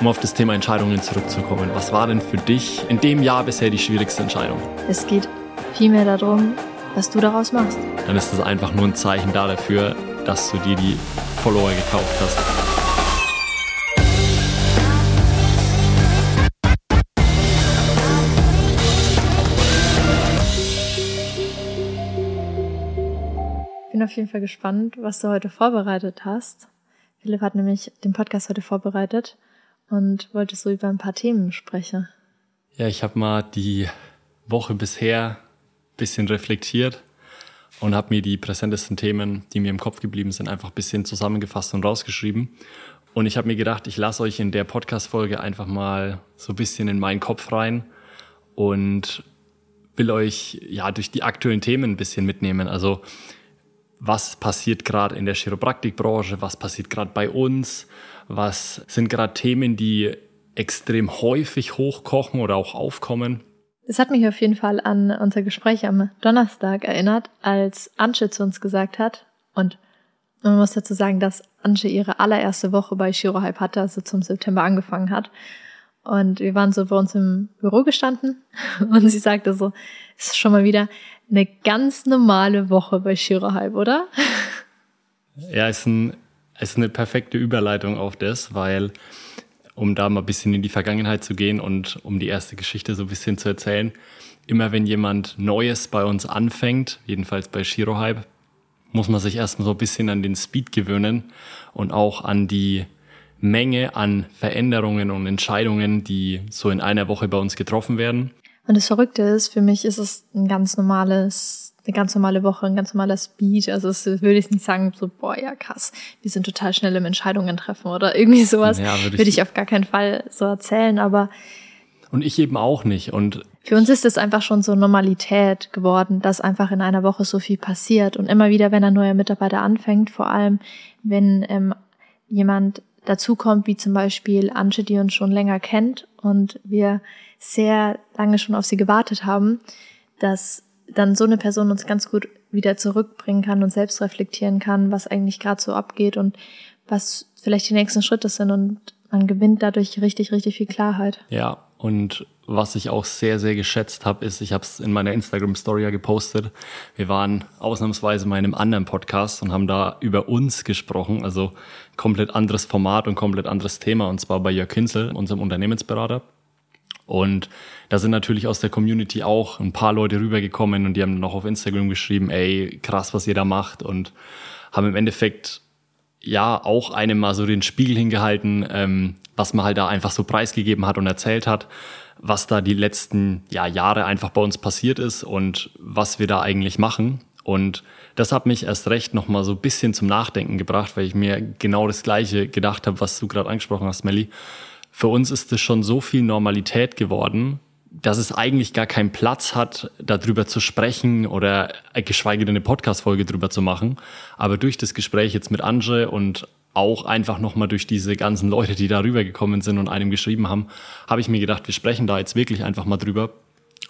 Um auf das Thema Entscheidungen zurückzukommen, was war denn für dich in dem Jahr bisher die schwierigste Entscheidung? Es geht vielmehr darum, was du daraus machst. Dann ist das einfach nur ein Zeichen dafür, dass du dir die Follower gekauft hast. Ich bin auf jeden Fall gespannt, was du heute vorbereitet hast. Philipp hat nämlich den Podcast heute vorbereitet und wollte so über ein paar Themen sprechen. Ja, ich habe mal die Woche bisher ein bisschen reflektiert und habe mir die präsentesten Themen, die mir im Kopf geblieben sind, einfach ein bisschen zusammengefasst und rausgeschrieben. Und ich habe mir gedacht, ich lasse euch in der Podcast-Folge einfach mal so ein bisschen in meinen Kopf rein und will euch ja durch die aktuellen Themen ein bisschen mitnehmen. Also was passiert gerade in der Chiropraktikbranche, was passiert gerade bei uns, was sind gerade Themen, die extrem häufig hochkochen oder auch aufkommen. Das hat mich auf jeden Fall an unser Gespräch am Donnerstag erinnert, als Anche zu uns gesagt hat, und man muss dazu sagen, dass Anche ihre allererste Woche bei Shirohype hatte, also zum September angefangen hat. Und wir waren so bei uns im Büro gestanden und sie sagte so, es ist schon mal wieder eine ganz normale Woche bei Shirohype, oder? Ja, es ist, ein, es ist eine perfekte Überleitung auf das, weil um da mal ein bisschen in die Vergangenheit zu gehen und um die erste Geschichte so ein bisschen zu erzählen. Immer wenn jemand Neues bei uns anfängt, jedenfalls bei Shirohype, muss man sich erstmal so ein bisschen an den Speed gewöhnen und auch an die Menge an Veränderungen und Entscheidungen, die so in einer Woche bei uns getroffen werden. Und das Verrückte ist, für mich ist es ein ganz normales eine ganz normale Woche, ein ganz normaler Speed. Also es würde ich nicht sagen, so, boah, ja krass, wir sind total schnell im Entscheidungen treffen oder irgendwie sowas. Ja, würde ich, würde ich auf gar keinen Fall so erzählen, aber. Und ich eben auch nicht. Und für uns ist es einfach schon so Normalität geworden, dass einfach in einer Woche so viel passiert. Und immer wieder, wenn ein neuer Mitarbeiter anfängt, vor allem wenn ähm, jemand dazukommt, wie zum Beispiel Anche, die uns schon länger kennt und wir sehr lange schon auf sie gewartet haben, dass dann so eine Person uns ganz gut wieder zurückbringen kann und selbst reflektieren kann, was eigentlich gerade so abgeht und was vielleicht die nächsten Schritte sind und man gewinnt dadurch richtig, richtig viel Klarheit. Ja, und was ich auch sehr, sehr geschätzt habe, ist, ich habe es in meiner Instagram-Story ja gepostet. Wir waren ausnahmsweise mal in einem anderen Podcast und haben da über uns gesprochen, also komplett anderes Format und komplett anderes Thema, und zwar bei Jörg Kinzel, unserem Unternehmensberater. Und da sind natürlich aus der Community auch ein paar Leute rübergekommen und die haben noch auf Instagram geschrieben, ey, krass, was ihr da macht und haben im Endeffekt ja auch einem mal so den Spiegel hingehalten, ähm, was man halt da einfach so preisgegeben hat und erzählt hat, was da die letzten ja, Jahre einfach bei uns passiert ist und was wir da eigentlich machen. Und das hat mich erst recht nochmal so ein bisschen zum Nachdenken gebracht, weil ich mir genau das Gleiche gedacht habe, was du gerade angesprochen hast, Melly für uns ist es schon so viel Normalität geworden, dass es eigentlich gar keinen Platz hat, darüber zu sprechen oder geschweige denn eine Podcast-Folge drüber zu machen. Aber durch das Gespräch jetzt mit Ange und auch einfach nochmal durch diese ganzen Leute, die da rübergekommen sind und einem geschrieben haben, habe ich mir gedacht, wir sprechen da jetzt wirklich einfach mal drüber,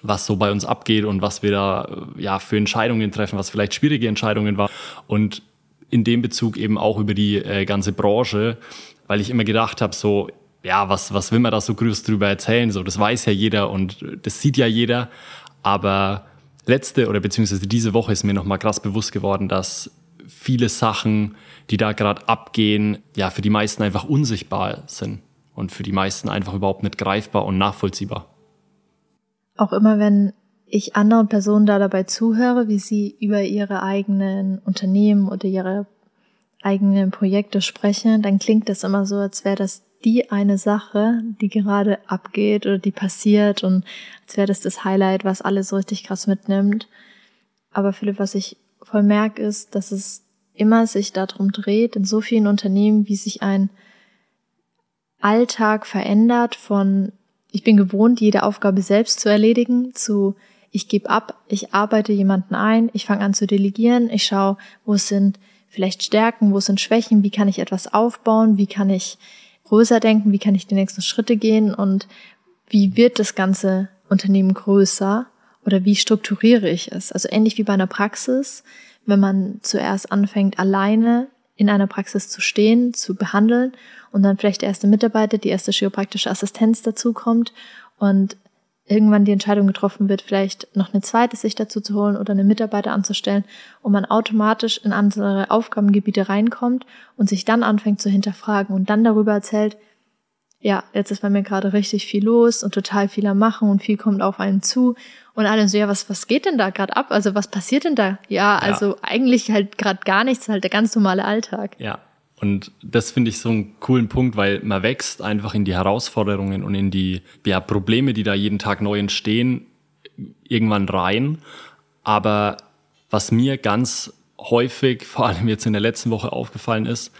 was so bei uns abgeht und was wir da ja für Entscheidungen treffen, was vielleicht schwierige Entscheidungen war und in dem Bezug eben auch über die äh, ganze Branche, weil ich immer gedacht habe, so ja, was, was will man da so groß drüber erzählen? So, das weiß ja jeder und das sieht ja jeder. Aber letzte oder beziehungsweise diese Woche ist mir nochmal krass bewusst geworden, dass viele Sachen, die da gerade abgehen, ja, für die meisten einfach unsichtbar sind und für die meisten einfach überhaupt nicht greifbar und nachvollziehbar. Auch immer wenn ich anderen Personen da dabei zuhöre, wie sie über ihre eigenen Unternehmen oder ihre eigenen Projekte sprechen, dann klingt das immer so, als wäre das die eine Sache, die gerade abgeht oder die passiert und als wäre das das Highlight, was alles so richtig krass mitnimmt. Aber Philipp, was ich voll merke, ist, dass es immer sich darum dreht, in so vielen Unternehmen, wie sich ein Alltag verändert von ich bin gewohnt, jede Aufgabe selbst zu erledigen, zu ich gebe ab, ich arbeite jemanden ein, ich fange an zu delegieren, ich schaue, wo sind vielleicht Stärken, wo sind Schwächen, wie kann ich etwas aufbauen, wie kann ich größer denken, wie kann ich die nächsten Schritte gehen? Und wie wird das ganze Unternehmen größer? Oder wie strukturiere ich es? Also ähnlich wie bei einer Praxis, wenn man zuerst anfängt, alleine in einer Praxis zu stehen, zu behandeln und dann vielleicht der erste Mitarbeiter, die erste chiropraktische Assistenz dazukommt und irgendwann die Entscheidung getroffen wird, vielleicht noch eine zweite sich dazu zu holen oder eine Mitarbeiter anzustellen und man automatisch in andere Aufgabengebiete reinkommt und sich dann anfängt zu hinterfragen und dann darüber erzählt, ja, jetzt ist bei mir gerade richtig viel los und total viel am Machen und viel kommt auf einen zu und alle so, ja, was, was geht denn da gerade ab? Also was passiert denn da? Ja, also ja. eigentlich halt gerade gar nichts, halt der ganz normale Alltag. Ja, und das finde ich so einen coolen Punkt, weil man wächst einfach in die Herausforderungen und in die ja, Probleme, die da jeden Tag neu entstehen, irgendwann rein. Aber was mir ganz häufig, vor allem jetzt in der letzten Woche aufgefallen ist,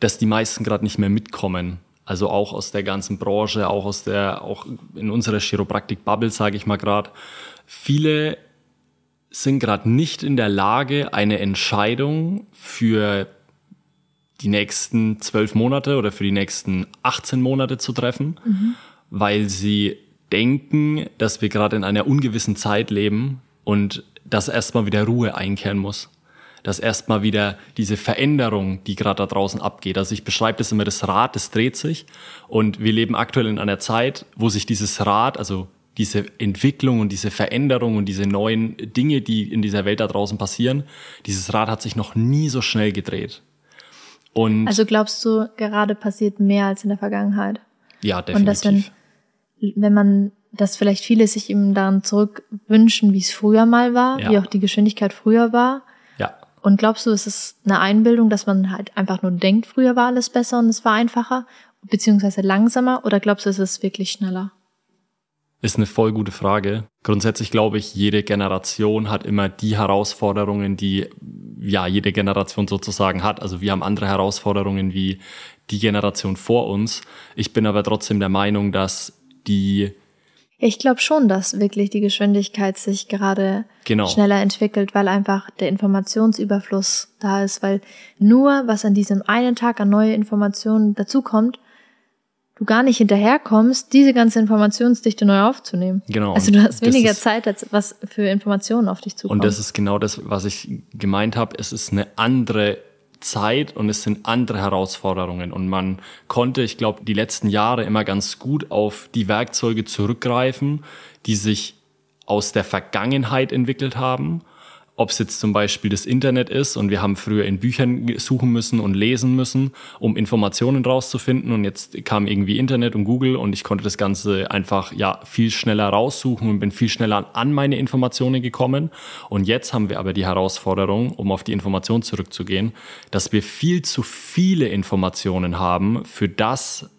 dass die meisten gerade nicht mehr mitkommen. Also auch aus der ganzen Branche, auch aus der, auch in unserer Chiropraktik-Bubble, sage ich mal gerade. Viele sind gerade nicht in der Lage, eine Entscheidung für die nächsten zwölf Monate oder für die nächsten 18 Monate zu treffen, mhm. weil sie denken, dass wir gerade in einer ungewissen Zeit leben und dass erstmal wieder Ruhe einkehren muss dass erstmal wieder diese Veränderung, die gerade da draußen abgeht. Also ich beschreibe das immer, das Rad, das dreht sich. Und wir leben aktuell in einer Zeit, wo sich dieses Rad, also diese Entwicklung und diese Veränderung und diese neuen Dinge, die in dieser Welt da draußen passieren, dieses Rad hat sich noch nie so schnell gedreht. Und also glaubst du, gerade passiert mehr als in der Vergangenheit? Ja, definitiv. Und dass wenn, wenn man, dass vielleicht viele sich eben daran zurückwünschen, wie es früher mal war, ja. wie auch die Geschwindigkeit früher war, und glaubst du, es ist eine Einbildung, dass man halt einfach nur denkt, früher war alles besser und es war einfacher, beziehungsweise langsamer, oder glaubst du, es ist wirklich schneller? Ist eine voll gute Frage. Grundsätzlich glaube ich, jede Generation hat immer die Herausforderungen, die ja jede Generation sozusagen hat. Also wir haben andere Herausforderungen wie die Generation vor uns. Ich bin aber trotzdem der Meinung, dass die ich glaube schon, dass wirklich die Geschwindigkeit sich gerade genau. schneller entwickelt, weil einfach der Informationsüberfluss da ist, weil nur was an diesem einen Tag an neue Informationen dazukommt, du gar nicht hinterherkommst, diese ganze Informationsdichte neu aufzunehmen. Genau. Also du hast weniger Zeit, als was für Informationen auf dich zukommen. Und das ist genau das, was ich gemeint habe. Es ist eine andere Zeit und es sind andere Herausforderungen. Und man konnte, ich glaube, die letzten Jahre immer ganz gut auf die Werkzeuge zurückgreifen, die sich aus der Vergangenheit entwickelt haben ob es jetzt zum Beispiel das Internet ist und wir haben früher in Büchern suchen müssen und lesen müssen, um Informationen rauszufinden und jetzt kam irgendwie Internet und Google und ich konnte das Ganze einfach ja viel schneller raussuchen und bin viel schneller an meine Informationen gekommen. Und jetzt haben wir aber die Herausforderung, um auf die Information zurückzugehen, dass wir viel zu viele Informationen haben für das,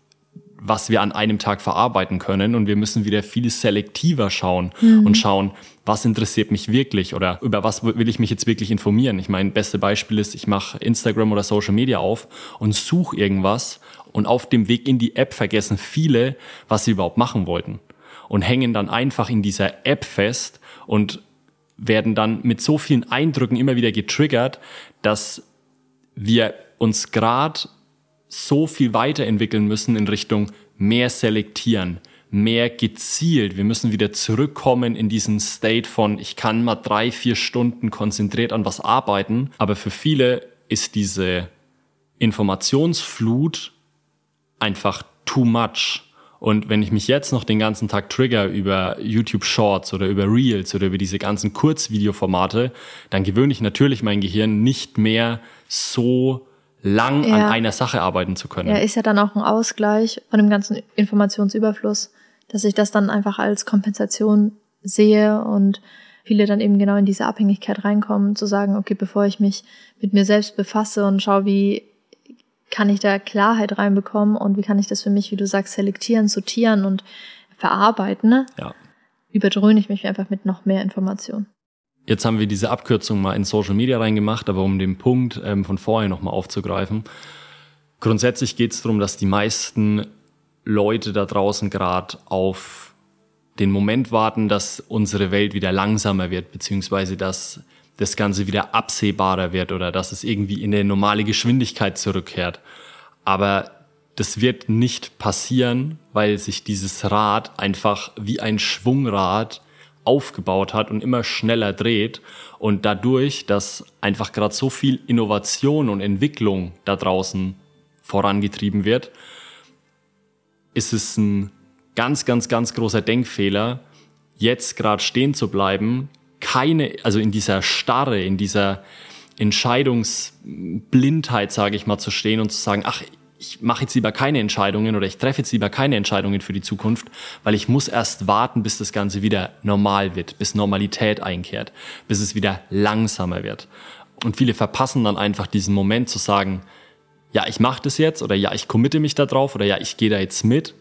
was wir an einem Tag verarbeiten können und wir müssen wieder viel selektiver schauen mhm. und schauen, was interessiert mich wirklich oder über was will ich mich jetzt wirklich informieren. Ich meine, beste Beispiel ist, ich mache Instagram oder Social Media auf und suche irgendwas und auf dem Weg in die App vergessen viele, was sie überhaupt machen wollten und hängen dann einfach in dieser App fest und werden dann mit so vielen Eindrücken immer wieder getriggert, dass wir uns gerade so viel weiterentwickeln müssen in Richtung mehr selektieren, mehr gezielt. Wir müssen wieder zurückkommen in diesen State von, ich kann mal drei, vier Stunden konzentriert an was arbeiten. Aber für viele ist diese Informationsflut einfach too much. Und wenn ich mich jetzt noch den ganzen Tag trigger über YouTube Shorts oder über Reels oder über diese ganzen Kurzvideoformate, dann gewöhne ich natürlich mein Gehirn nicht mehr so lang ja. an einer Sache arbeiten zu können. Ja, ist ja dann auch ein Ausgleich von dem ganzen Informationsüberfluss, dass ich das dann einfach als Kompensation sehe und viele dann eben genau in diese Abhängigkeit reinkommen, zu sagen, okay, bevor ich mich mit mir selbst befasse und schaue, wie kann ich da Klarheit reinbekommen und wie kann ich das für mich, wie du sagst, selektieren, sortieren und verarbeiten, ne? ja. überdröhne ich mich einfach mit noch mehr Informationen. Jetzt haben wir diese Abkürzung mal in Social Media reingemacht, aber um den Punkt ähm, von vorher nochmal aufzugreifen. Grundsätzlich geht es darum, dass die meisten Leute da draußen gerade auf den Moment warten, dass unsere Welt wieder langsamer wird, beziehungsweise dass das Ganze wieder absehbarer wird oder dass es irgendwie in eine normale Geschwindigkeit zurückkehrt. Aber das wird nicht passieren, weil sich dieses Rad einfach wie ein Schwungrad aufgebaut hat und immer schneller dreht und dadurch, dass einfach gerade so viel Innovation und Entwicklung da draußen vorangetrieben wird, ist es ein ganz, ganz, ganz großer Denkfehler, jetzt gerade stehen zu bleiben, keine, also in dieser Starre, in dieser Entscheidungsblindheit, sage ich mal, zu stehen und zu sagen, ach, ich mache jetzt lieber keine Entscheidungen oder ich treffe jetzt lieber keine Entscheidungen für die Zukunft, weil ich muss erst warten, bis das Ganze wieder normal wird, bis Normalität einkehrt, bis es wieder langsamer wird. Und viele verpassen dann einfach diesen Moment zu sagen, ja, ich mache das jetzt oder ja, ich committe mich da drauf oder ja, ich gehe da jetzt mit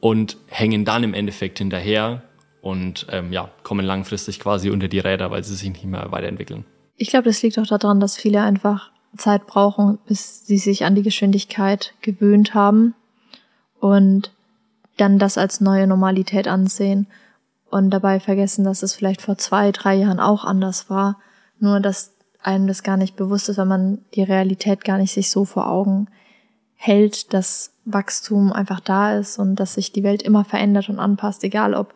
und hängen dann im Endeffekt hinterher und ähm, ja, kommen langfristig quasi unter die Räder, weil sie sich nicht mehr weiterentwickeln. Ich glaube, das liegt auch daran, dass viele einfach Zeit brauchen, bis sie sich an die Geschwindigkeit gewöhnt haben und dann das als neue Normalität ansehen und dabei vergessen, dass es vielleicht vor zwei, drei Jahren auch anders war. Nur, dass einem das gar nicht bewusst ist, wenn man die Realität gar nicht sich so vor Augen hält, dass Wachstum einfach da ist und dass sich die Welt immer verändert und anpasst, egal ob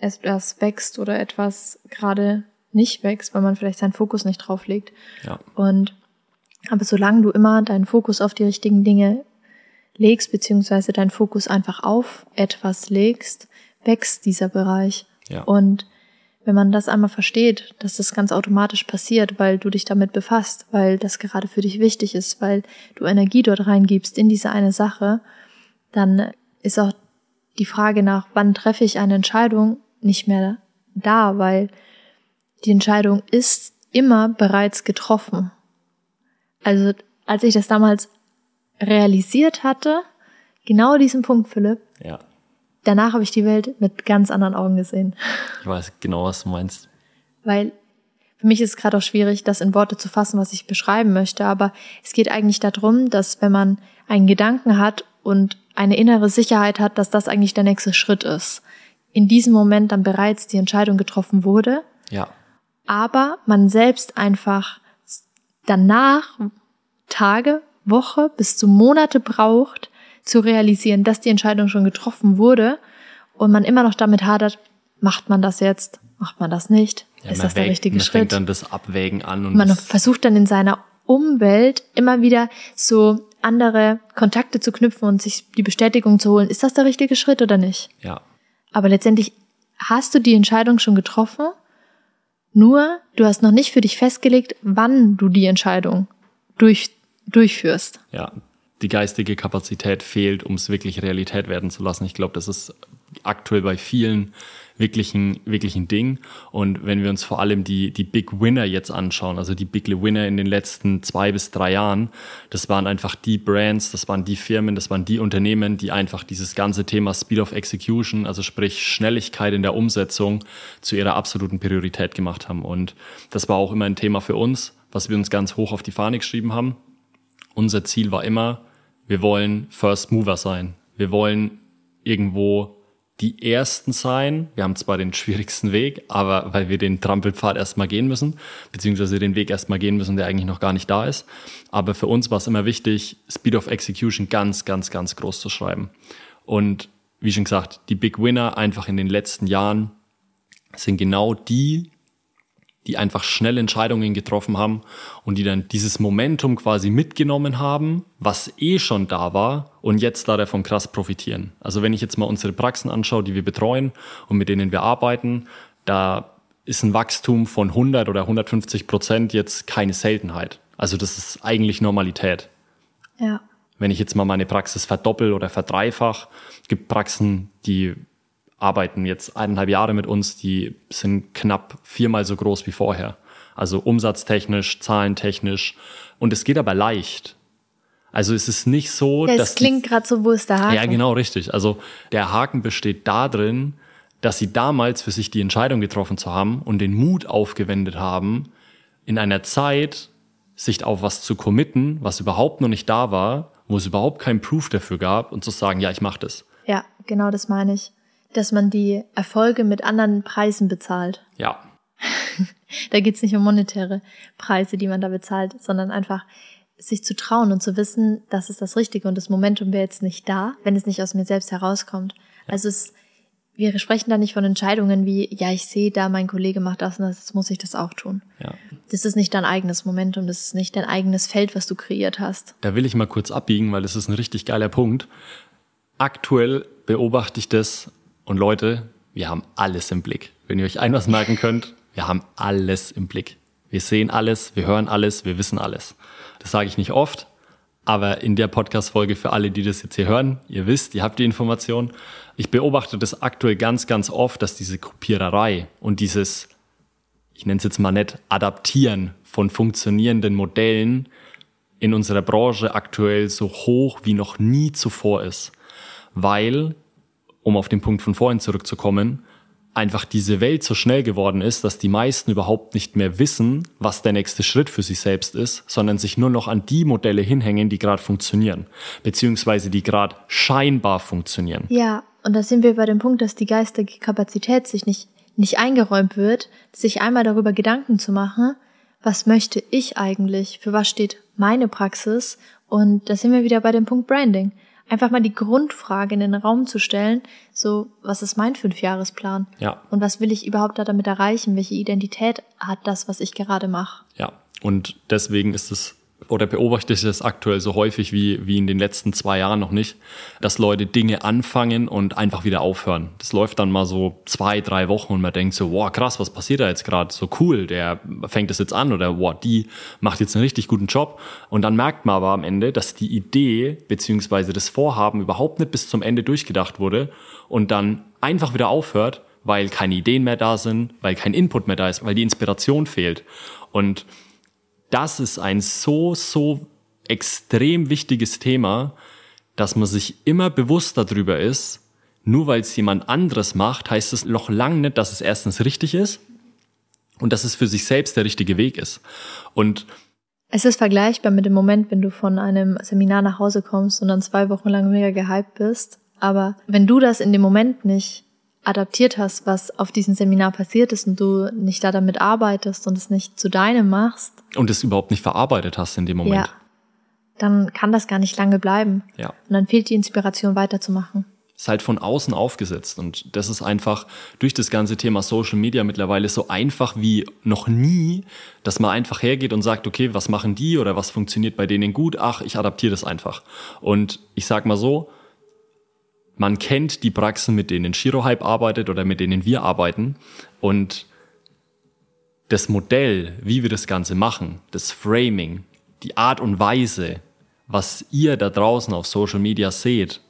etwas wächst oder etwas gerade nicht wächst, weil man vielleicht seinen Fokus nicht drauf legt. Ja. Und aber solange du immer deinen Fokus auf die richtigen Dinge legst, beziehungsweise deinen Fokus einfach auf etwas legst, wächst dieser Bereich. Ja. Und wenn man das einmal versteht, dass das ganz automatisch passiert, weil du dich damit befasst, weil das gerade für dich wichtig ist, weil du Energie dort reingibst in diese eine Sache, dann ist auch die Frage nach, wann treffe ich eine Entscheidung, nicht mehr da, weil die Entscheidung ist immer bereits getroffen. Also als ich das damals realisiert hatte, genau diesen Punkt, Philipp, ja. danach habe ich die Welt mit ganz anderen Augen gesehen. Ich weiß genau, was du meinst. Weil für mich ist es gerade auch schwierig, das in Worte zu fassen, was ich beschreiben möchte, aber es geht eigentlich darum, dass wenn man einen Gedanken hat und eine innere Sicherheit hat, dass das eigentlich der nächste Schritt ist, in diesem Moment dann bereits die Entscheidung getroffen wurde. Ja. Aber man selbst einfach danach Tage, Woche bis zu Monate braucht, zu realisieren, dass die Entscheidung schon getroffen wurde und man immer noch damit hadert, macht man das jetzt, macht man das nicht, ja, ist das der richtige man Schritt? Man fängt dann das Abwägen an und man versucht dann in seiner Umwelt immer wieder so andere Kontakte zu knüpfen und sich die Bestätigung zu holen, ist das der richtige Schritt oder nicht? Ja. Aber letztendlich hast du die Entscheidung schon getroffen, nur du hast noch nicht für dich festgelegt, wann du die Entscheidung durch, durchführst. Ja, die geistige Kapazität fehlt, um es wirklich Realität werden zu lassen. Ich glaube, das ist aktuell bei vielen wirklich ein, wirklich ein Ding. Und wenn wir uns vor allem die, die Big Winner jetzt anschauen, also die Big Winner in den letzten zwei bis drei Jahren, das waren einfach die Brands, das waren die Firmen, das waren die Unternehmen, die einfach dieses ganze Thema Speed of Execution, also sprich Schnelligkeit in der Umsetzung, zu ihrer absoluten Priorität gemacht haben. Und das war auch immer ein Thema für uns, was wir uns ganz hoch auf die Fahne geschrieben haben. Unser Ziel war immer, wir wollen First Mover sein. Wir wollen irgendwo die Ersten sein. Wir haben zwar den schwierigsten Weg, aber weil wir den Trampelpfad erstmal gehen müssen, beziehungsweise den Weg erstmal gehen müssen, der eigentlich noch gar nicht da ist. Aber für uns war es immer wichtig, Speed of Execution ganz, ganz, ganz groß zu schreiben. Und wie schon gesagt, die Big Winner einfach in den letzten Jahren sind genau die, die einfach schnell Entscheidungen getroffen haben und die dann dieses Momentum quasi mitgenommen haben, was eh schon da war und jetzt da davon krass profitieren. Also wenn ich jetzt mal unsere Praxen anschaue, die wir betreuen und mit denen wir arbeiten, da ist ein Wachstum von 100 oder 150 Prozent jetzt keine Seltenheit. Also das ist eigentlich Normalität. Ja. Wenn ich jetzt mal meine Praxis verdoppel oder verdreifach, gibt Praxen, die arbeiten jetzt eineinhalb Jahre mit uns, die sind knapp viermal so groß wie vorher. Also umsatztechnisch, zahlentechnisch. Und es geht aber leicht. Also es ist nicht so, ja, dass. Es klingt gerade so, wo ist der Haken? Ja, genau, richtig. Also der Haken besteht darin, dass sie damals für sich die Entscheidung getroffen zu haben und den Mut aufgewendet haben, in einer Zeit sich auf was zu committen, was überhaupt noch nicht da war, wo es überhaupt keinen Proof dafür gab und zu sagen, ja, ich mache das. Ja, genau das meine ich dass man die Erfolge mit anderen Preisen bezahlt. Ja. da geht's nicht um monetäre Preise, die man da bezahlt, sondern einfach sich zu trauen und zu wissen, das ist das Richtige und das Momentum wäre jetzt nicht da, wenn es nicht aus mir selbst herauskommt. Also es, wir sprechen da nicht von Entscheidungen wie, ja, ich sehe da, mein Kollege macht das und das, jetzt muss ich das auch tun. Ja. Das ist nicht dein eigenes Momentum, das ist nicht dein eigenes Feld, was du kreiert hast. Da will ich mal kurz abbiegen, weil das ist ein richtig geiler Punkt. Aktuell beobachte ich das und Leute, wir haben alles im Blick. Wenn ihr euch ein was merken könnt, wir haben alles im Blick. Wir sehen alles, wir hören alles, wir wissen alles. Das sage ich nicht oft, aber in der Podcast-Folge für alle, die das jetzt hier hören, ihr wisst, ihr habt die Information. Ich beobachte das aktuell ganz, ganz oft, dass diese Kopiererei und dieses, ich nenne es jetzt mal nicht, Adaptieren von funktionierenden Modellen in unserer Branche aktuell so hoch wie noch nie zuvor ist. Weil, um auf den Punkt von vorhin zurückzukommen, einfach diese Welt so schnell geworden ist, dass die meisten überhaupt nicht mehr wissen, was der nächste Schritt für sich selbst ist, sondern sich nur noch an die Modelle hinhängen, die gerade funktionieren, beziehungsweise die gerade scheinbar funktionieren. Ja, und da sind wir bei dem Punkt, dass die geistige Kapazität sich nicht, nicht eingeräumt wird, sich einmal darüber Gedanken zu machen, was möchte ich eigentlich, für was steht meine Praxis und da sind wir wieder bei dem Punkt Branding einfach mal die Grundfrage in den Raum zu stellen, so, was ist mein Fünfjahresplan? Ja. Und was will ich überhaupt da damit erreichen? Welche Identität hat das, was ich gerade mache? Ja. Und deswegen ist es oder beobachte ich das aktuell so häufig wie, wie in den letzten zwei Jahren noch nicht, dass Leute Dinge anfangen und einfach wieder aufhören. Das läuft dann mal so zwei, drei Wochen und man denkt so, wow, krass, was passiert da jetzt gerade? So cool, der fängt das jetzt an oder wow, die macht jetzt einen richtig guten Job. Und dann merkt man aber am Ende, dass die Idee beziehungsweise das Vorhaben überhaupt nicht bis zum Ende durchgedacht wurde und dann einfach wieder aufhört, weil keine Ideen mehr da sind, weil kein Input mehr da ist, weil die Inspiration fehlt. Und das ist ein so, so extrem wichtiges Thema, dass man sich immer bewusst darüber ist, nur weil es jemand anderes macht, heißt es noch lange nicht, dass es erstens richtig ist und dass es für sich selbst der richtige Weg ist. Und es ist vergleichbar mit dem Moment, wenn du von einem Seminar nach Hause kommst und dann zwei Wochen lang mega gehypt bist. Aber wenn du das in dem Moment nicht adaptiert hast, was auf diesem Seminar passiert ist und du nicht da damit arbeitest und es nicht zu deinem machst. Und es überhaupt nicht verarbeitet hast in dem Moment. Ja. Dann kann das gar nicht lange bleiben. Ja. Und dann fehlt die Inspiration weiterzumachen. Es ist halt von außen aufgesetzt und das ist einfach durch das ganze Thema Social Media mittlerweile so einfach wie noch nie, dass man einfach hergeht und sagt, okay, was machen die oder was funktioniert bei denen gut? Ach, ich adaptiere das einfach. Und ich sag mal so, man kennt die Praxen, mit denen Shirohype arbeitet oder mit denen wir arbeiten. Und das Modell, wie wir das Ganze machen, das Framing, die Art und Weise, was ihr da draußen auf Social Media seht,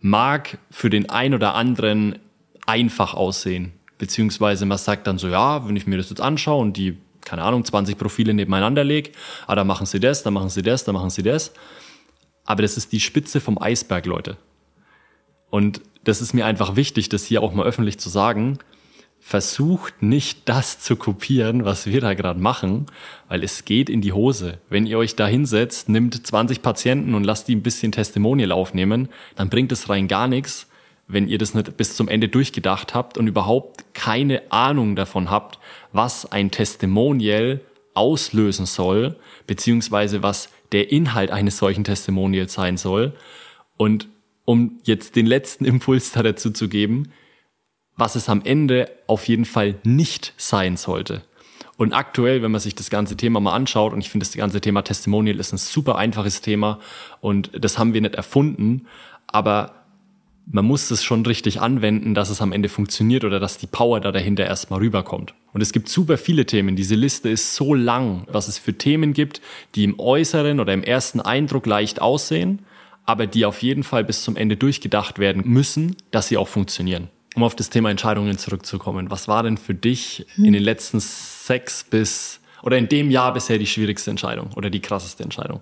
mag für den ein oder anderen einfach aussehen. Beziehungsweise man sagt dann so, ja, wenn ich mir das jetzt anschaue und die, keine Ahnung, 20 Profile nebeneinander lege, ah, da machen sie das, da machen sie das, da machen sie das. Aber das ist die Spitze vom Eisberg, Leute. Und das ist mir einfach wichtig, das hier auch mal öffentlich zu sagen. Versucht nicht das zu kopieren, was wir da gerade machen, weil es geht in die Hose. Wenn ihr euch da hinsetzt, nimmt 20 Patienten und lasst die ein bisschen Testimonial aufnehmen, dann bringt es rein gar nichts, wenn ihr das nicht bis zum Ende durchgedacht habt und überhaupt keine Ahnung davon habt, was ein Testimonial auslösen soll, beziehungsweise was der Inhalt eines solchen Testimonials sein soll. Und um jetzt den letzten Impuls da dazu zu geben, was es am Ende auf jeden Fall nicht sein sollte. Und aktuell, wenn man sich das ganze Thema mal anschaut, und ich finde das ganze Thema Testimonial ist ein super einfaches Thema und das haben wir nicht erfunden, aber man muss es schon richtig anwenden, dass es am Ende funktioniert oder dass die Power da dahinter erstmal rüberkommt. Und es gibt super viele Themen. Diese Liste ist so lang, was es für Themen gibt, die im äußeren oder im ersten Eindruck leicht aussehen, aber die auf jeden Fall bis zum Ende durchgedacht werden müssen, dass sie auch funktionieren. Um auf das Thema Entscheidungen zurückzukommen, was war denn für dich in den letzten sechs bis oder in dem Jahr bisher die schwierigste Entscheidung oder die krasseste Entscheidung?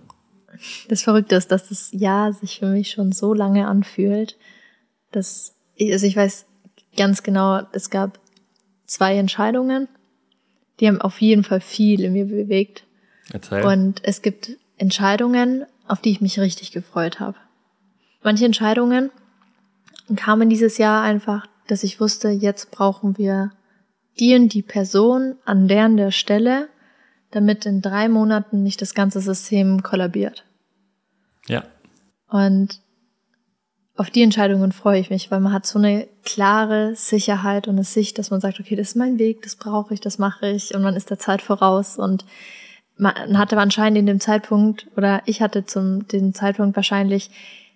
Das Verrückte ist, dass das Jahr sich für mich schon so lange anfühlt, dass ich, also ich weiß ganz genau, es gab zwei Entscheidungen, die haben auf jeden Fall viel in mir bewegt. Erzähl. Und es gibt Entscheidungen, auf die ich mich richtig gefreut habe. Manche Entscheidungen kamen dieses Jahr einfach, dass ich wusste, jetzt brauchen wir die und die Person an der und der Stelle, damit in drei Monaten nicht das ganze System kollabiert. Ja. Und auf die Entscheidungen freue ich mich, weil man hat so eine klare Sicherheit und eine Sicht, dass man sagt, okay, das ist mein Weg, das brauche ich, das mache ich und man ist der Zeit voraus und man hatte anscheinend in dem Zeitpunkt oder ich hatte zum dem Zeitpunkt wahrscheinlich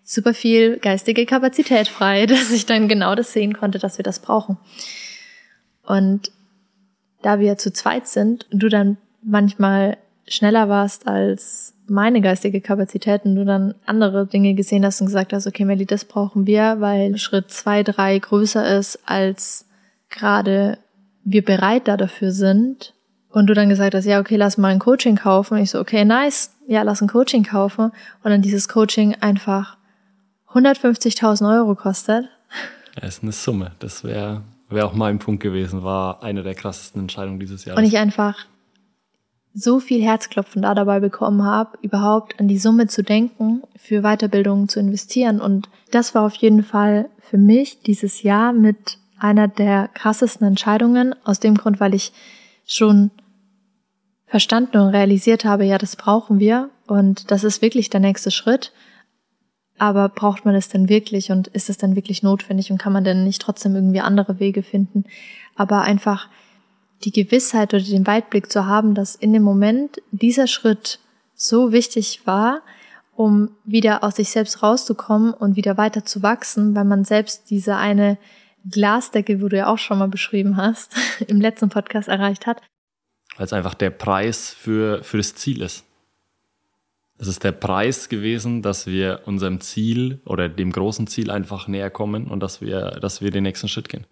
super viel geistige Kapazität frei, dass ich dann genau das sehen konnte, dass wir das brauchen. Und da wir zu zweit sind und du dann manchmal schneller warst als meine geistige Kapazität und du dann andere Dinge gesehen hast und gesagt hast, okay, Melly, das brauchen wir, weil Schritt zwei, drei größer ist, als gerade wir bereit da dafür sind. Und du dann gesagt hast, ja, okay, lass mal ein Coaching kaufen. Und ich so, okay, nice. Ja, lass ein Coaching kaufen. Und dann dieses Coaching einfach 150.000 Euro kostet. Das ist eine Summe. Das wäre wär auch mein Punkt gewesen. War eine der krassesten Entscheidungen dieses Jahres. Und ich einfach so viel Herzklopfen da dabei bekommen habe, überhaupt an die Summe zu denken, für Weiterbildung zu investieren. Und das war auf jeden Fall für mich dieses Jahr mit einer der krassesten Entscheidungen, aus dem Grund, weil ich schon verstanden und realisiert habe, ja, das brauchen wir und das ist wirklich der nächste Schritt. Aber braucht man es denn wirklich und ist es denn wirklich notwendig und kann man denn nicht trotzdem irgendwie andere Wege finden? Aber einfach die Gewissheit oder den Weitblick zu haben, dass in dem Moment dieser Schritt so wichtig war, um wieder aus sich selbst rauszukommen und wieder weiter zu wachsen, weil man selbst diese eine Glasdecke, wo du ja auch schon mal beschrieben hast, im letzten Podcast erreicht hat. Weil es einfach der Preis für, für das Ziel ist. Es ist der Preis gewesen, dass wir unserem Ziel oder dem großen Ziel einfach näher kommen und dass wir, dass wir den nächsten Schritt gehen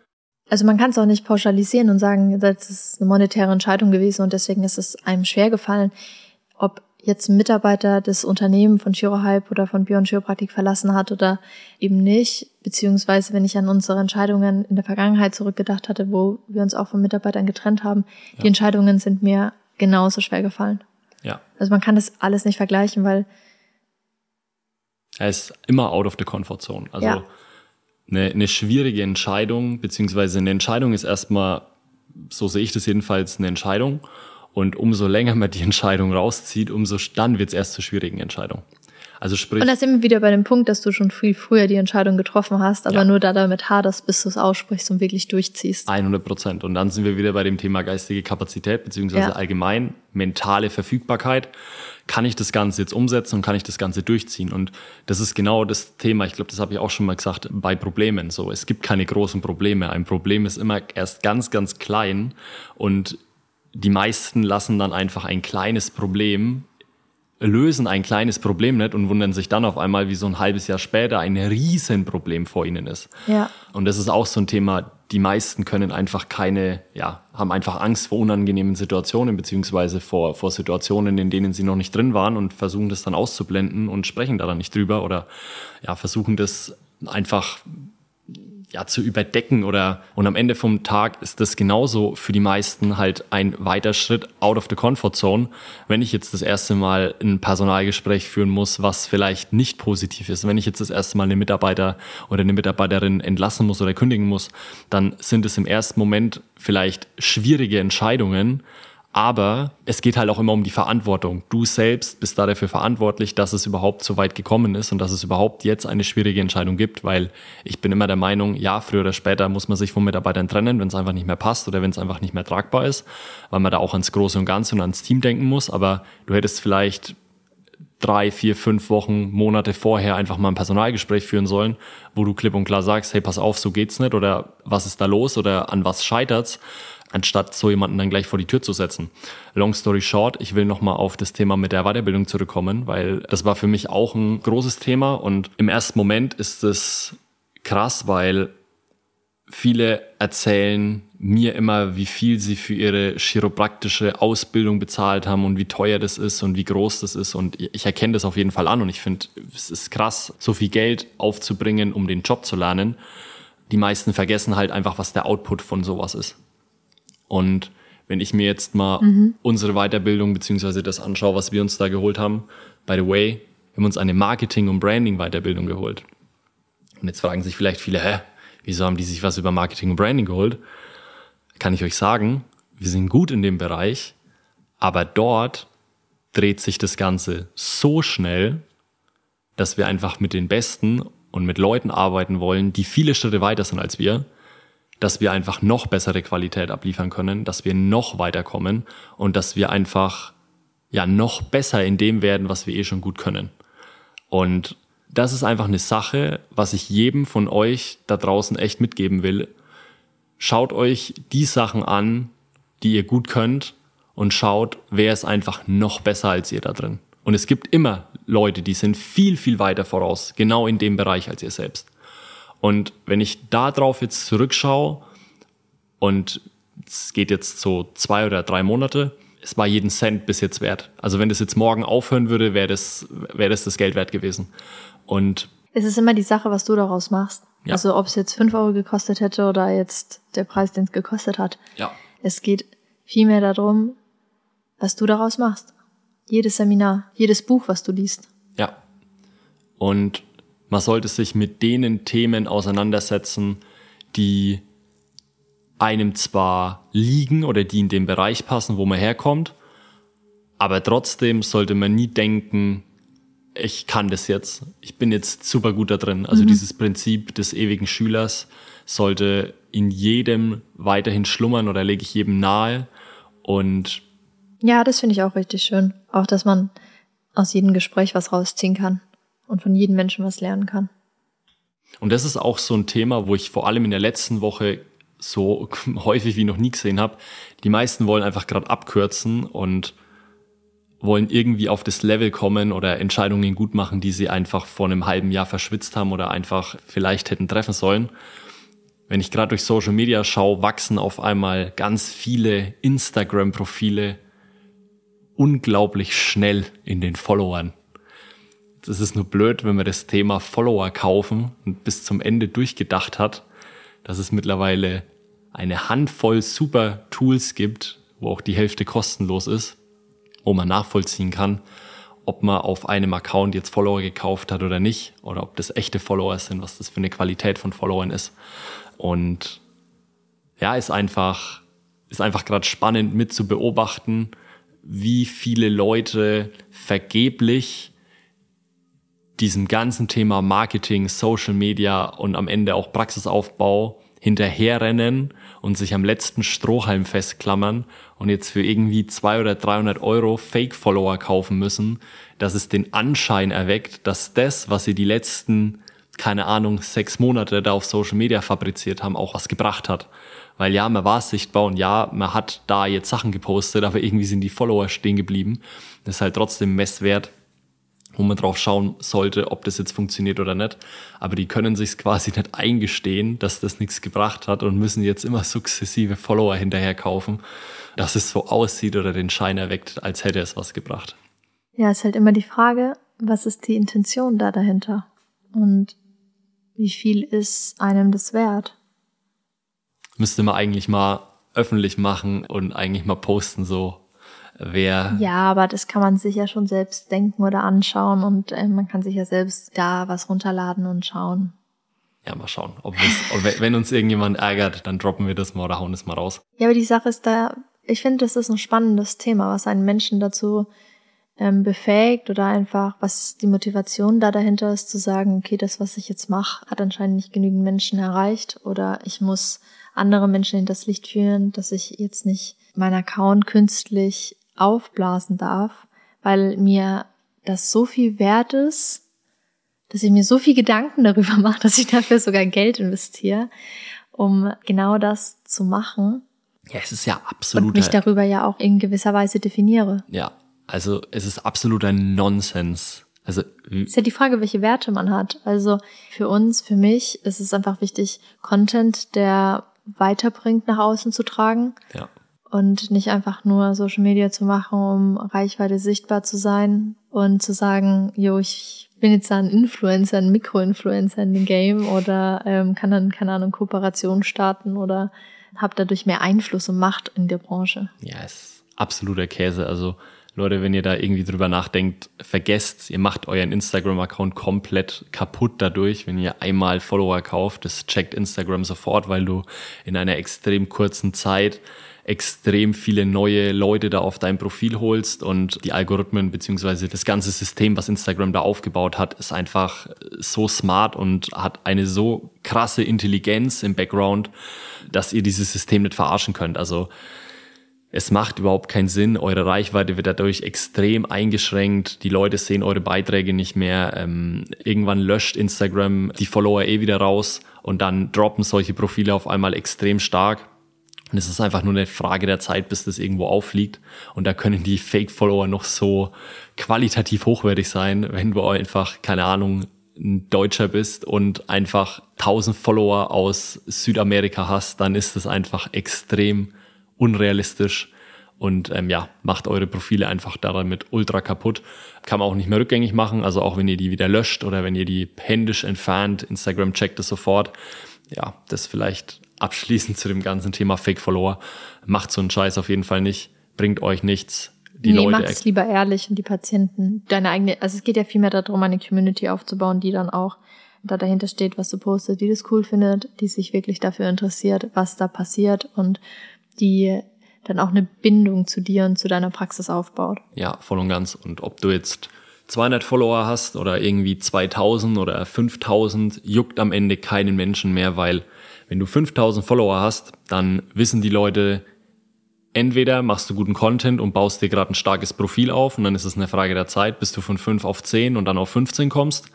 also man kann es auch nicht pauschalisieren und sagen, das ist eine monetäre Entscheidung gewesen und deswegen ist es einem schwer gefallen, ob jetzt ein Mitarbeiter das Unternehmen von Chirohype oder von Beyond Chiropraktik verlassen hat oder eben nicht, beziehungsweise wenn ich an unsere Entscheidungen in der Vergangenheit zurückgedacht hatte, wo wir uns auch von Mitarbeitern getrennt haben, ja. die Entscheidungen sind mir genauso schwer gefallen. Ja. Also man kann das alles nicht vergleichen, weil er ist immer out of the comfort zone. Also ja eine, eine schwierige Entscheidung, beziehungsweise eine Entscheidung ist erstmal, so sehe ich das jedenfalls, eine Entscheidung. Und umso länger man die Entscheidung rauszieht, umso dann wird es erst zur schwierigen Entscheidung. Also sprich. Und da sind wir wieder bei dem Punkt, dass du schon viel früher die Entscheidung getroffen hast, aber ja. nur da damit haderst, bis du es aussprichst und wirklich durchziehst. 100 Prozent. Und dann sind wir wieder bei dem Thema geistige Kapazität, beziehungsweise ja. allgemein mentale Verfügbarkeit. Kann ich das Ganze jetzt umsetzen und kann ich das Ganze durchziehen? Und das ist genau das Thema. Ich glaube, das habe ich auch schon mal gesagt bei Problemen. So, es gibt keine großen Probleme. Ein Problem ist immer erst ganz, ganz klein und die meisten lassen dann einfach ein kleines Problem lösen ein kleines Problem nicht und wundern sich dann auf einmal, wie so ein halbes Jahr später ein Riesenproblem vor ihnen ist. Ja. Und das ist auch so ein Thema, die meisten können einfach keine, ja, haben einfach Angst vor unangenehmen Situationen, beziehungsweise vor, vor Situationen, in denen sie noch nicht drin waren und versuchen das dann auszublenden und sprechen da dann nicht drüber oder ja, versuchen das einfach ja, zu überdecken oder und am Ende vom Tag ist das genauso für die meisten halt ein weiter Schritt out of the comfort zone, wenn ich jetzt das erste Mal ein Personalgespräch führen muss, was vielleicht nicht positiv ist. Wenn ich jetzt das erste Mal eine Mitarbeiter oder eine Mitarbeiterin entlassen muss oder kündigen muss, dann sind es im ersten Moment vielleicht schwierige Entscheidungen, aber es geht halt auch immer um die Verantwortung. Du selbst bist da dafür verantwortlich, dass es überhaupt so weit gekommen ist und dass es überhaupt jetzt eine schwierige Entscheidung gibt, weil ich bin immer der Meinung, ja, früher oder später muss man sich von Mitarbeitern trennen, wenn es einfach nicht mehr passt oder wenn es einfach nicht mehr tragbar ist, weil man da auch ans Große und Ganze und ans Team denken muss. Aber du hättest vielleicht drei, vier, fünf Wochen, Monate vorher einfach mal ein Personalgespräch führen sollen, wo du klipp und klar sagst, hey, pass auf, so geht's nicht oder was ist da los oder an was scheitert's anstatt so jemanden dann gleich vor die Tür zu setzen. Long story short, ich will nochmal auf das Thema mit der Weiterbildung zurückkommen, weil das war für mich auch ein großes Thema und im ersten Moment ist es krass, weil viele erzählen mir immer, wie viel sie für ihre chiropraktische Ausbildung bezahlt haben und wie teuer das ist und wie groß das ist. Und ich erkenne das auf jeden Fall an und ich finde, es ist krass, so viel Geld aufzubringen, um den Job zu lernen. Die meisten vergessen halt einfach, was der Output von sowas ist. Und wenn ich mir jetzt mal mhm. unsere Weiterbildung beziehungsweise das anschaue, was wir uns da geholt haben, by the way, wir haben uns eine Marketing- und Branding-Weiterbildung geholt. Und jetzt fragen sich vielleicht viele, hä, wieso haben die sich was über Marketing und Branding geholt? Kann ich euch sagen, wir sind gut in dem Bereich, aber dort dreht sich das Ganze so schnell, dass wir einfach mit den Besten und mit Leuten arbeiten wollen, die viele Schritte weiter sind als wir, dass wir einfach noch bessere Qualität abliefern können, dass wir noch weiterkommen und dass wir einfach ja noch besser in dem werden, was wir eh schon gut können. Und das ist einfach eine Sache, was ich jedem von euch da draußen echt mitgeben will. Schaut euch die Sachen an, die ihr gut könnt und schaut, wer ist einfach noch besser als ihr da drin. Und es gibt immer Leute, die sind viel, viel weiter voraus, genau in dem Bereich als ihr selbst. Und wenn ich da drauf jetzt zurückschaue und es geht jetzt so zwei oder drei Monate, es war jeden Cent bis jetzt wert. Also wenn das jetzt morgen aufhören würde, wäre das, wäre das das Geld wert gewesen. Und es ist immer die Sache, was du daraus machst. Ja. Also ob es jetzt fünf Euro gekostet hätte oder jetzt der Preis, den es gekostet hat. Ja. Es geht vielmehr darum, was du daraus machst. Jedes Seminar, jedes Buch, was du liest. Ja. Und man sollte sich mit denen Themen auseinandersetzen, die einem zwar liegen oder die in den Bereich passen, wo man herkommt, aber trotzdem sollte man nie denken, ich kann das jetzt, ich bin jetzt super gut da drin. Also mhm. dieses Prinzip des ewigen Schülers sollte in jedem weiterhin schlummern oder lege ich jedem nahe. Und ja, das finde ich auch richtig schön. Auch, dass man aus jedem Gespräch was rausziehen kann und von jedem Menschen was lernen kann. Und das ist auch so ein Thema, wo ich vor allem in der letzten Woche so häufig wie noch nie gesehen habe. Die meisten wollen einfach gerade abkürzen und wollen irgendwie auf das Level kommen oder Entscheidungen gut machen, die sie einfach vor einem halben Jahr verschwitzt haben oder einfach vielleicht hätten treffen sollen. Wenn ich gerade durch Social Media schaue, wachsen auf einmal ganz viele Instagram-Profile unglaublich schnell in den Followern. Das ist nur blöd, wenn man das Thema Follower kaufen und bis zum Ende durchgedacht hat, dass es mittlerweile eine Handvoll super Tools gibt, wo auch die Hälfte kostenlos ist wo man nachvollziehen kann, ob man auf einem Account jetzt Follower gekauft hat oder nicht, oder ob das echte Follower sind, was das für eine Qualität von Followern ist. Und ja, ist einfach, ist einfach gerade spannend mit zu beobachten, wie viele Leute vergeblich diesem ganzen Thema Marketing, Social Media und am Ende auch Praxisaufbau hinterherrennen und sich am letzten Strohhalm festklammern und jetzt für irgendwie zwei oder 300 Euro Fake-Follower kaufen müssen, dass es den Anschein erweckt, dass das, was sie die letzten, keine Ahnung, sechs Monate da auf Social Media fabriziert haben, auch was gebracht hat. Weil ja, man war sichtbar und ja, man hat da jetzt Sachen gepostet, aber irgendwie sind die Follower stehen geblieben. Das ist halt trotzdem Messwert wo man drauf schauen sollte, ob das jetzt funktioniert oder nicht. Aber die können sich quasi nicht eingestehen, dass das nichts gebracht hat und müssen jetzt immer sukzessive Follower hinterher kaufen, dass es so aussieht oder den Schein erweckt, als hätte es was gebracht. Ja, ist halt immer die Frage, was ist die Intention da dahinter? Und wie viel ist einem das wert? Müsste man eigentlich mal öffentlich machen und eigentlich mal posten, so wer. Ja, aber das kann man sich ja schon selbst denken oder anschauen und äh, man kann sich ja selbst da was runterladen und schauen. Ja, mal schauen. Ob wenn uns irgendjemand ärgert, dann droppen wir das mal oder hauen es mal raus. Ja, aber die Sache ist da, ich finde, das ist ein spannendes Thema, was einen Menschen dazu ähm, befähigt oder einfach, was die Motivation da dahinter ist, zu sagen, okay, das, was ich jetzt mache, hat anscheinend nicht genügend Menschen erreicht oder ich muss andere Menschen in das Licht führen, dass ich jetzt nicht meinen Account künstlich aufblasen darf, weil mir das so viel wert ist, dass ich mir so viel Gedanken darüber mache, dass ich dafür sogar Geld investiere, um genau das zu machen. Ja, es ist ja absolut. Und mich darüber ja auch in gewisser Weise definiere. Ja, also es ist absoluter Nonsens. Also ist ja die Frage, welche Werte man hat. Also für uns, für mich ist es einfach wichtig, Content, der weiterbringt, nach außen zu tragen. Ja und nicht einfach nur Social Media zu machen, um Reichweite sichtbar zu sein und zu sagen, jo, ich bin jetzt ein Influencer, ein Mikroinfluencer in dem Game oder ähm, kann dann, keine Ahnung, Kooperation starten oder habe dadurch mehr Einfluss und Macht in der Branche. Ja, ist absoluter Käse. Also Leute, wenn ihr da irgendwie drüber nachdenkt, vergesst, ihr macht euren Instagram-Account komplett kaputt dadurch, wenn ihr einmal Follower kauft. Das checkt Instagram sofort, weil du in einer extrem kurzen Zeit extrem viele neue Leute da auf dein Profil holst und die Algorithmen beziehungsweise das ganze System, was Instagram da aufgebaut hat, ist einfach so smart und hat eine so krasse Intelligenz im Background, dass ihr dieses System nicht verarschen könnt. Also es macht überhaupt keinen Sinn. Eure Reichweite wird dadurch extrem eingeschränkt. Die Leute sehen eure Beiträge nicht mehr. Ähm, irgendwann löscht Instagram die Follower eh wieder raus und dann droppen solche Profile auf einmal extrem stark. Und es ist einfach nur eine Frage der Zeit, bis das irgendwo auffliegt. Und da können die Fake-Follower noch so qualitativ hochwertig sein, wenn du einfach, keine Ahnung, ein Deutscher bist und einfach 1000 Follower aus Südamerika hast, dann ist das einfach extrem unrealistisch und ähm, ja, macht eure Profile einfach damit ultra kaputt. Kann man auch nicht mehr rückgängig machen, also auch wenn ihr die wieder löscht oder wenn ihr die händisch entfernt, Instagram checkt es sofort. Ja, das vielleicht abschließend zu dem ganzen Thema Fake Follower. Macht so einen Scheiß auf jeden Fall nicht, bringt euch nichts. Die nee, Leute macht lieber ehrlich und die Patienten, deine eigene, also es geht ja vielmehr darum, eine Community aufzubauen, die dann auch da dahinter steht, was du postest, die das cool findet, die sich wirklich dafür interessiert, was da passiert und die dann auch eine Bindung zu dir und zu deiner Praxis aufbaut. Ja, voll und ganz. Und ob du jetzt 200 Follower hast oder irgendwie 2000 oder 5000, juckt am Ende keinen Menschen mehr, weil wenn du 5000 Follower hast, dann wissen die Leute, entweder machst du guten Content und baust dir gerade ein starkes Profil auf und dann ist es eine Frage der Zeit, bis du von 5 auf 10 und dann auf 15 kommst.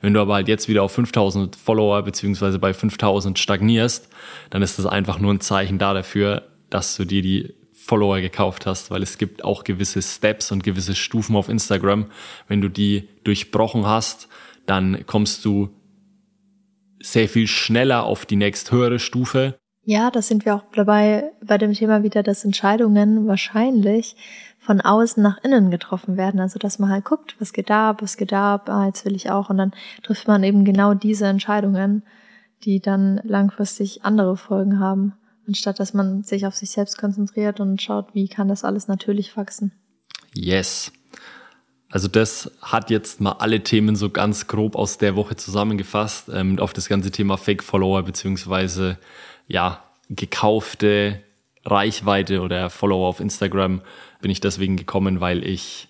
Wenn du aber halt jetzt wieder auf 5000 Follower beziehungsweise bei 5000 stagnierst, dann ist das einfach nur ein Zeichen da dafür, dass du dir die Follower gekauft hast, weil es gibt auch gewisse Steps und gewisse Stufen auf Instagram. Wenn du die durchbrochen hast, dann kommst du sehr viel schneller auf die nächst höhere Stufe. Ja, da sind wir auch dabei bei dem Thema wieder, dass Entscheidungen wahrscheinlich von außen nach innen getroffen werden. Also dass man halt guckt, was geht da, was geht da, ah, jetzt will ich auch. Und dann trifft man eben genau diese Entscheidungen, die dann langfristig andere Folgen haben anstatt dass man sich auf sich selbst konzentriert und schaut, wie kann das alles natürlich wachsen. Yes. Also das hat jetzt mal alle Themen so ganz grob aus der Woche zusammengefasst ähm, auf das ganze Thema Fake Follower beziehungsweise ja gekaufte Reichweite oder Follower auf Instagram. Bin ich deswegen gekommen, weil ich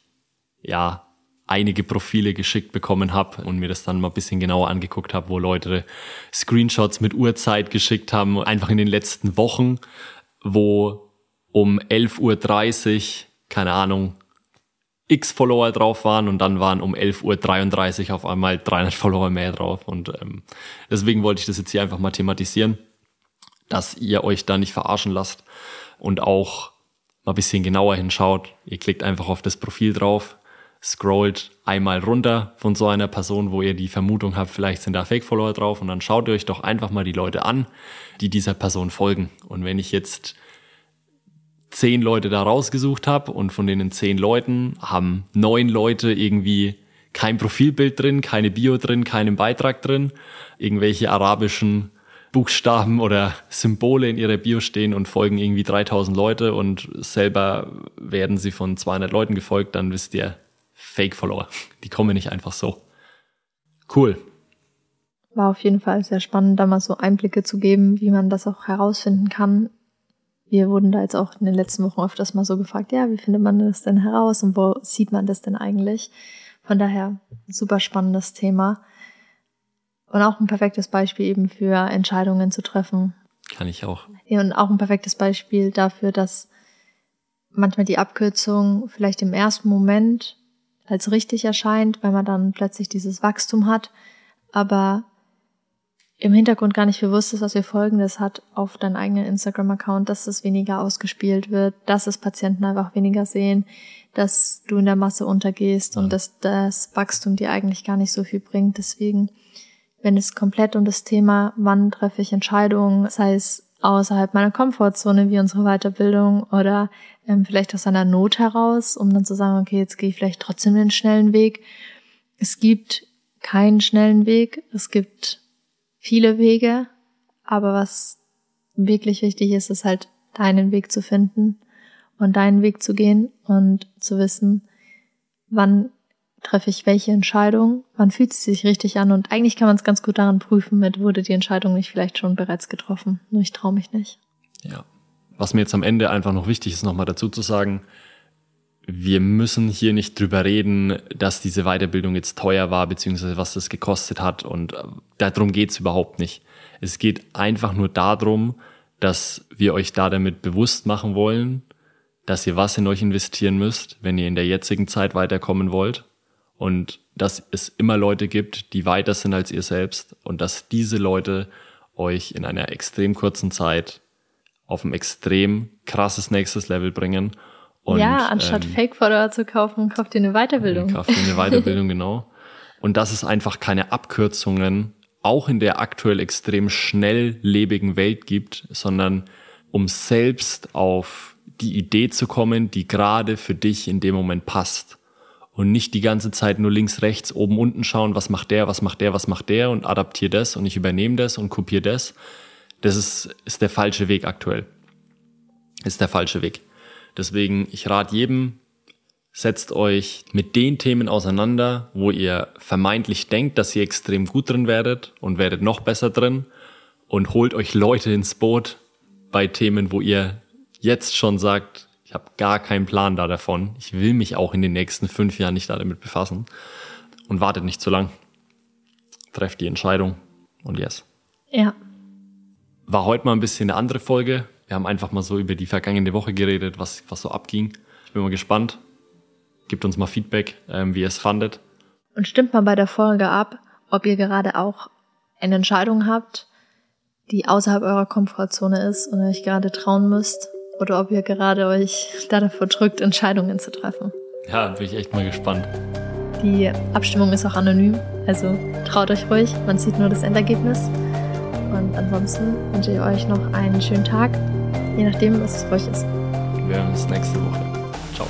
ja einige Profile geschickt bekommen habe und mir das dann mal ein bisschen genauer angeguckt habe, wo Leute Screenshots mit Uhrzeit geschickt haben, einfach in den letzten Wochen, wo um 11.30 Uhr, keine Ahnung, x Follower drauf waren und dann waren um 11.33 Uhr auf einmal 300 Follower mehr drauf und ähm, deswegen wollte ich das jetzt hier einfach mal thematisieren, dass ihr euch da nicht verarschen lasst und auch mal ein bisschen genauer hinschaut. Ihr klickt einfach auf das Profil drauf, scrollt einmal runter von so einer Person, wo ihr die Vermutung habt, vielleicht sind da Fake-Follower drauf und dann schaut ihr euch doch einfach mal die Leute an, die dieser Person folgen. Und wenn ich jetzt zehn Leute da rausgesucht habe und von denen zehn Leuten haben neun Leute irgendwie kein Profilbild drin, keine Bio drin, keinen Beitrag drin, irgendwelche arabischen Buchstaben oder Symbole in ihrer Bio stehen und folgen irgendwie 3000 Leute und selber werden sie von 200 Leuten gefolgt, dann wisst ihr, Fake-Follower. Die kommen nicht einfach so. Cool. War auf jeden Fall sehr spannend, da mal so Einblicke zu geben, wie man das auch herausfinden kann. Wir wurden da jetzt auch in den letzten Wochen öfters mal so gefragt, ja, wie findet man das denn heraus und wo sieht man das denn eigentlich? Von daher super spannendes Thema. Und auch ein perfektes Beispiel eben für Entscheidungen zu treffen. Kann ich auch. Ja, und auch ein perfektes Beispiel dafür, dass manchmal die Abkürzung vielleicht im ersten Moment als richtig erscheint, weil man dann plötzlich dieses Wachstum hat, aber im Hintergrund gar nicht bewusst ist, was wir Folgendes hat auf deinem eigenen Instagram-Account, dass es weniger ausgespielt wird, dass es Patienten einfach weniger sehen, dass du in der Masse untergehst ja. und dass das Wachstum dir eigentlich gar nicht so viel bringt. Deswegen, wenn es komplett um das Thema, wann treffe ich Entscheidungen, sei es außerhalb meiner Komfortzone wie unsere Weiterbildung oder ähm, vielleicht aus einer Not heraus, um dann zu sagen, okay, jetzt gehe ich vielleicht trotzdem den schnellen Weg. Es gibt keinen schnellen Weg, es gibt viele Wege, aber was wirklich wichtig ist, ist halt deinen Weg zu finden und deinen Weg zu gehen und zu wissen, wann treffe ich welche Entscheidung, wann fühlt es sich richtig an und eigentlich kann man es ganz gut daran prüfen, mit wurde die Entscheidung nicht vielleicht schon bereits getroffen, nur ich traue mich nicht. Ja, was mir jetzt am Ende einfach noch wichtig ist, nochmal dazu zu sagen, wir müssen hier nicht drüber reden, dass diese Weiterbildung jetzt teuer war, beziehungsweise was das gekostet hat. Und äh, darum geht's überhaupt nicht. Es geht einfach nur darum, dass wir euch da damit bewusst machen wollen, dass ihr was in euch investieren müsst, wenn ihr in der jetzigen Zeit weiterkommen wollt. Und dass es immer Leute gibt, die weiter sind als ihr selbst. Und dass diese Leute euch in einer extrem kurzen Zeit auf ein extrem krasses nächstes Level bringen und, ja, anstatt ähm, Fake-Follower zu kaufen, kauft ihr eine Weiterbildung. Kauft ihr eine Weiterbildung, genau. Und dass es einfach keine Abkürzungen auch in der aktuell extrem schnelllebigen Welt gibt, sondern um selbst auf die Idee zu kommen, die gerade für dich in dem Moment passt. Und nicht die ganze Zeit nur links, rechts, oben, unten schauen, was macht der, was macht der, was macht der und adaptiere das und ich übernehme das und kopiere das. Das ist, ist der falsche Weg aktuell. Ist der falsche Weg. Deswegen, ich rate jedem, setzt euch mit den Themen auseinander, wo ihr vermeintlich denkt, dass ihr extrem gut drin werdet und werdet noch besser drin und holt euch Leute ins Boot bei Themen, wo ihr jetzt schon sagt, ich habe gar keinen Plan da davon. Ich will mich auch in den nächsten fünf Jahren nicht damit befassen und wartet nicht zu lang. Trefft die Entscheidung und yes. Ja. War heute mal ein bisschen eine andere Folge. Wir haben einfach mal so über die vergangene Woche geredet, was, was so abging. Ich bin mal gespannt. Gebt uns mal Feedback, ähm, wie ihr es fandet. Und stimmt mal bei der Folge ab, ob ihr gerade auch eine Entscheidung habt, die außerhalb eurer Komfortzone ist und euch gerade trauen müsst. Oder ob ihr gerade euch da davor drückt, Entscheidungen zu treffen. Ja, bin ich echt mal gespannt. Die Abstimmung ist auch anonym, also traut euch ruhig, man sieht nur das Endergebnis. Und ansonsten wünsche ich euch noch einen schönen Tag, je nachdem, was es für euch ist. Wir hören uns nächste Woche. Ciao.